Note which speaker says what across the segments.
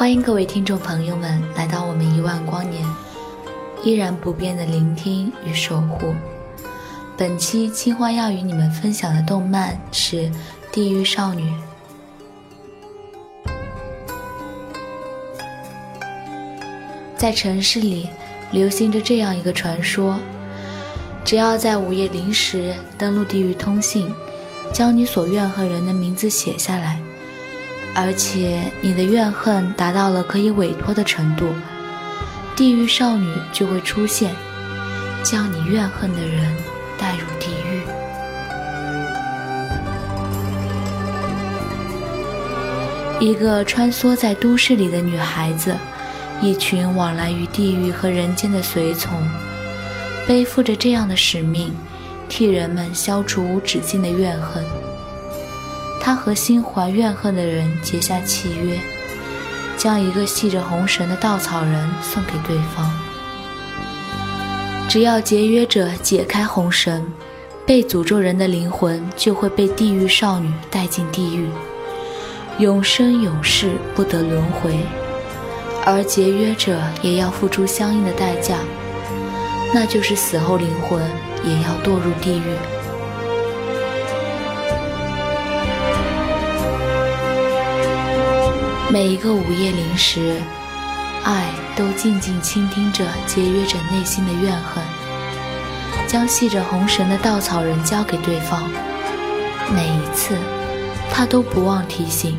Speaker 1: 欢迎各位听众朋友们来到我们一万光年，依然不变的聆听与守护。本期青花要与你们分享的动漫是《地狱少女》。在城市里流行着这样一个传说：只要在午夜零时登录地狱通信，将你所怨恨人的名字写下来。而且你的怨恨达到了可以委托的程度，地狱少女就会出现，将你怨恨的人带入地狱。一个穿梭在都市里的女孩子，一群往来于地狱和人间的随从，背负着这样的使命，替人们消除无止境的怨恨。他和心怀怨恨的人结下契约，将一个系着红绳的稻草人送给对方。只要结约者解开红绳，被诅咒人的灵魂就会被地狱少女带进地狱，永生永世不得轮回。而结约者也要付出相应的代价，那就是死后灵魂也要堕入地狱。每一个午夜零时，爱都静静倾听着节约者内心的怨恨，将系着红绳的稻草人交给对方。每一次，他都不忘提醒：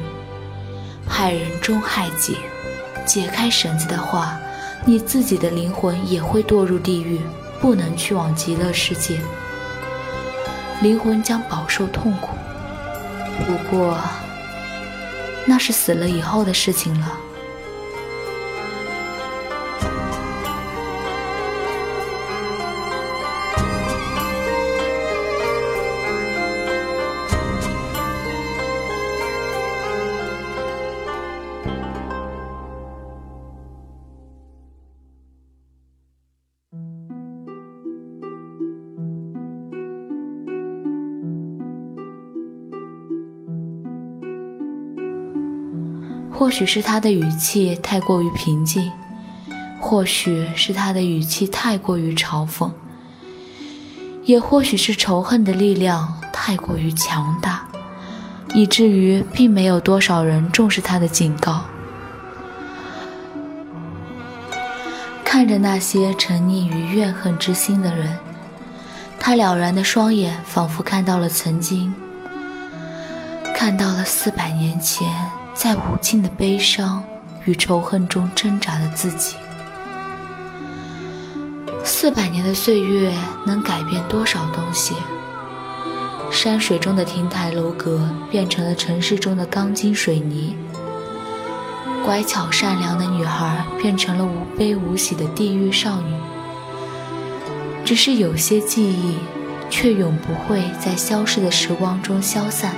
Speaker 1: 害人终害己，解开绳子的话，你自己的灵魂也会堕入地狱，不能去往极乐世界，灵魂将饱受痛苦。不过。那是死了以后的事情了。或许是他的语气太过于平静，或许是他的语气太过于嘲讽，也或许是仇恨的力量太过于强大，以至于并没有多少人重视他的警告。看着那些沉溺于怨恨之心的人，他了然的双眼仿佛看到了曾经，看到了四百年前。在无尽的悲伤与仇恨中挣扎的自己，四百年的岁月能改变多少东西？山水中的亭台楼阁变成了城市中的钢筋水泥，乖巧善良的女孩变成了无悲无喜的地狱少女。只是有些记忆，却永不会在消逝的时光中消散。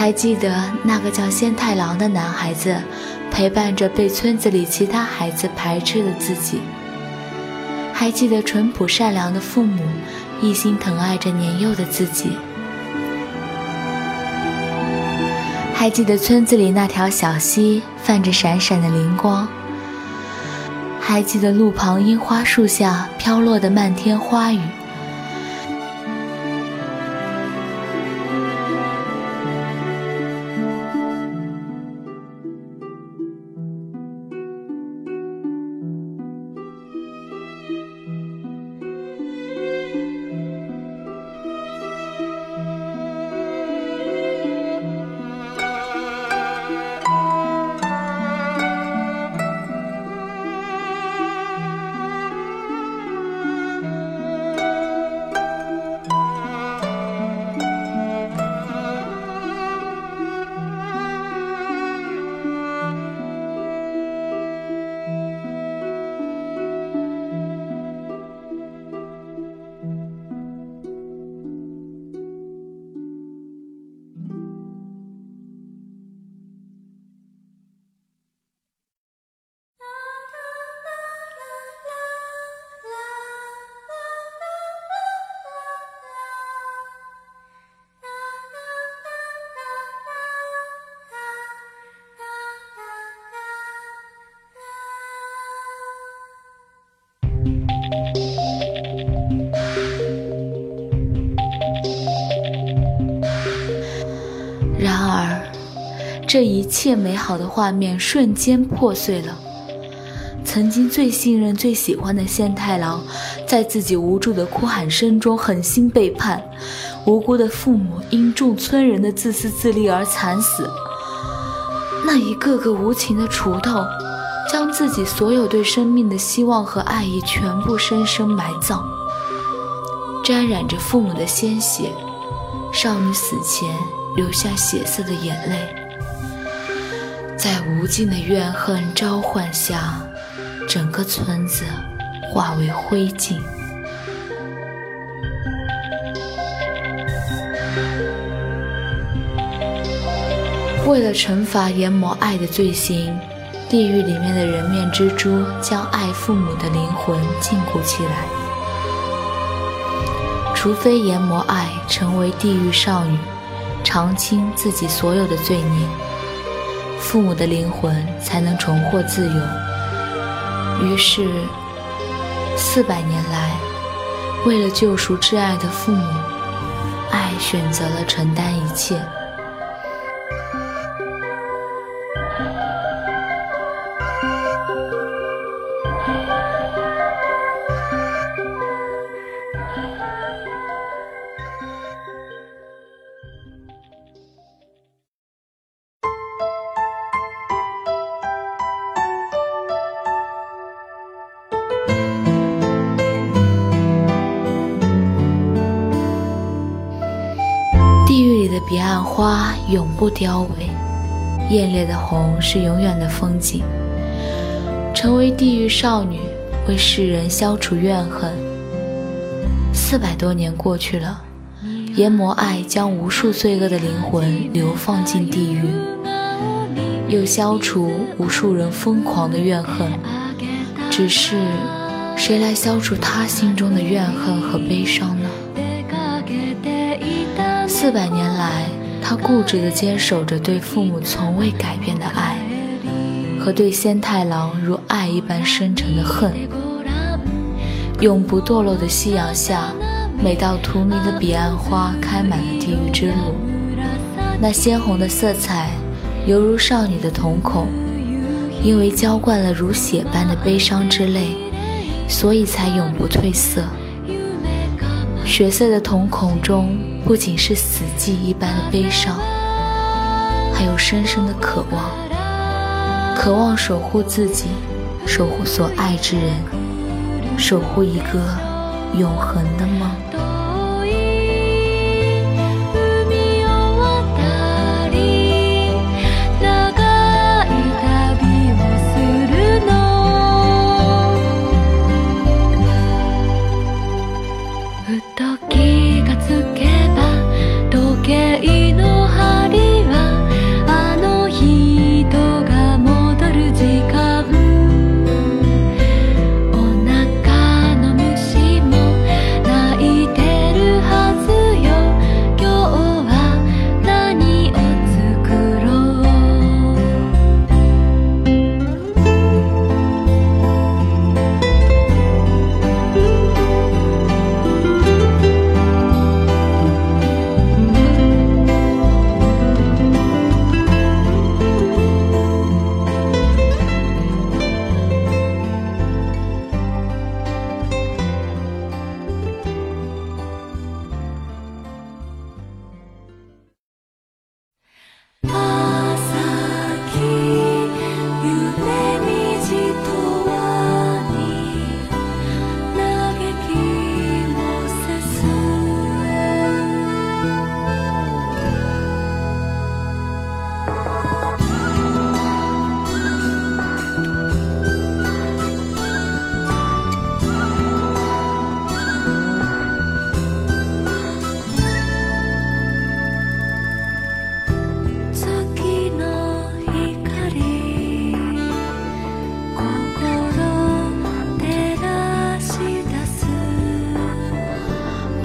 Speaker 1: 还记得那个叫仙太郎的男孩子，陪伴着被村子里其他孩子排斥的自己。还记得淳朴善良的父母，一心疼爱着年幼的自己。还记得村子里那条小溪，泛着闪闪的灵光。还记得路旁樱花树下飘落的漫天花雨。然而，这一切美好的画面瞬间破碎了。曾经最信任、最喜欢的仙太郎，在自己无助的哭喊声中狠心背叛，无辜的父母因众村人的自私自利而惨死。那一个个无情的锄头，将自己所有对生命的希望和爱意全部深深埋葬，沾染着父母的鲜血。少女死前。流下血色的眼泪，在无尽的怨恨召唤下，整个村子化为灰烬。为了惩罚炎魔爱的罪行，地狱里面的人面蜘蛛将爱父母的灵魂禁锢起来，除非炎魔爱成为地狱少女。偿清自己所有的罪孽，父母的灵魂才能重获自由。于是，四百年来，为了救赎挚爱的父母，爱选择了承担一切。永不凋萎，艳烈的红是永远的风景。成为地狱少女，为世人消除怨恨。四百多年过去了，阎魔爱将无数罪恶的灵魂流放进地狱，又消除无数人疯狂的怨恨。只是，谁来消除他心中的怨恨和悲伤呢？四百年来，他固执地坚守着对父母从未改变的爱，和对仙太郎如爱一般深沉的恨。永不堕落的夕阳下，每道荼蘼的彼岸花开满了地狱之路。那鲜红的色彩，犹如少女的瞳孔，因为浇灌了如血般的悲伤之泪，所以才永不褪色。血色的瞳孔中。不仅是死寂一般的悲伤，还有深深的渴望，渴望守护自己，守护所爱之人，
Speaker 2: 守护一个永恒的梦。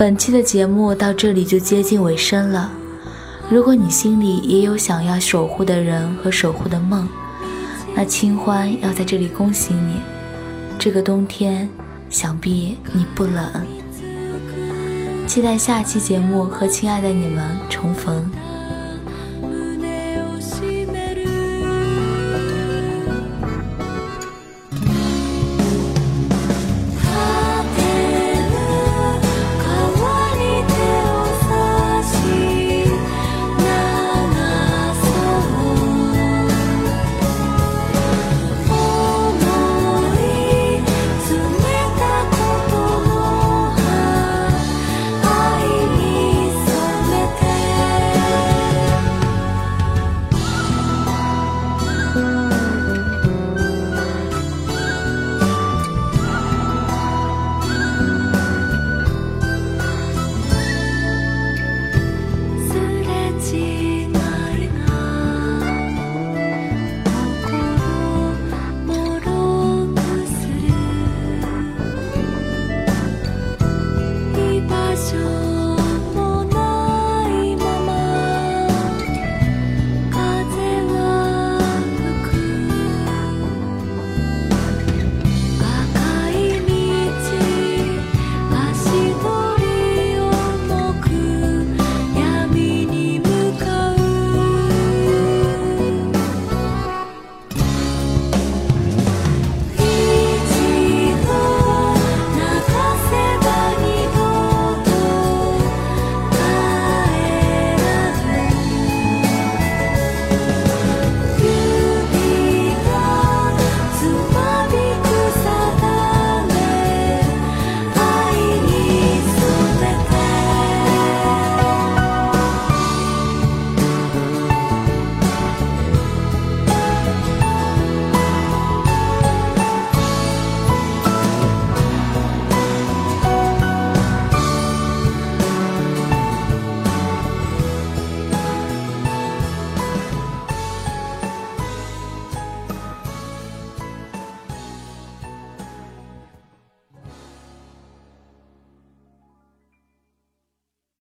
Speaker 2: 本期的节目到这里就接近尾声了。如果你心里也有想要守护的人和守护的梦，那清欢要在这里恭喜你。这个冬天，想必你不冷。期待下期节目和亲爱的你们重逢。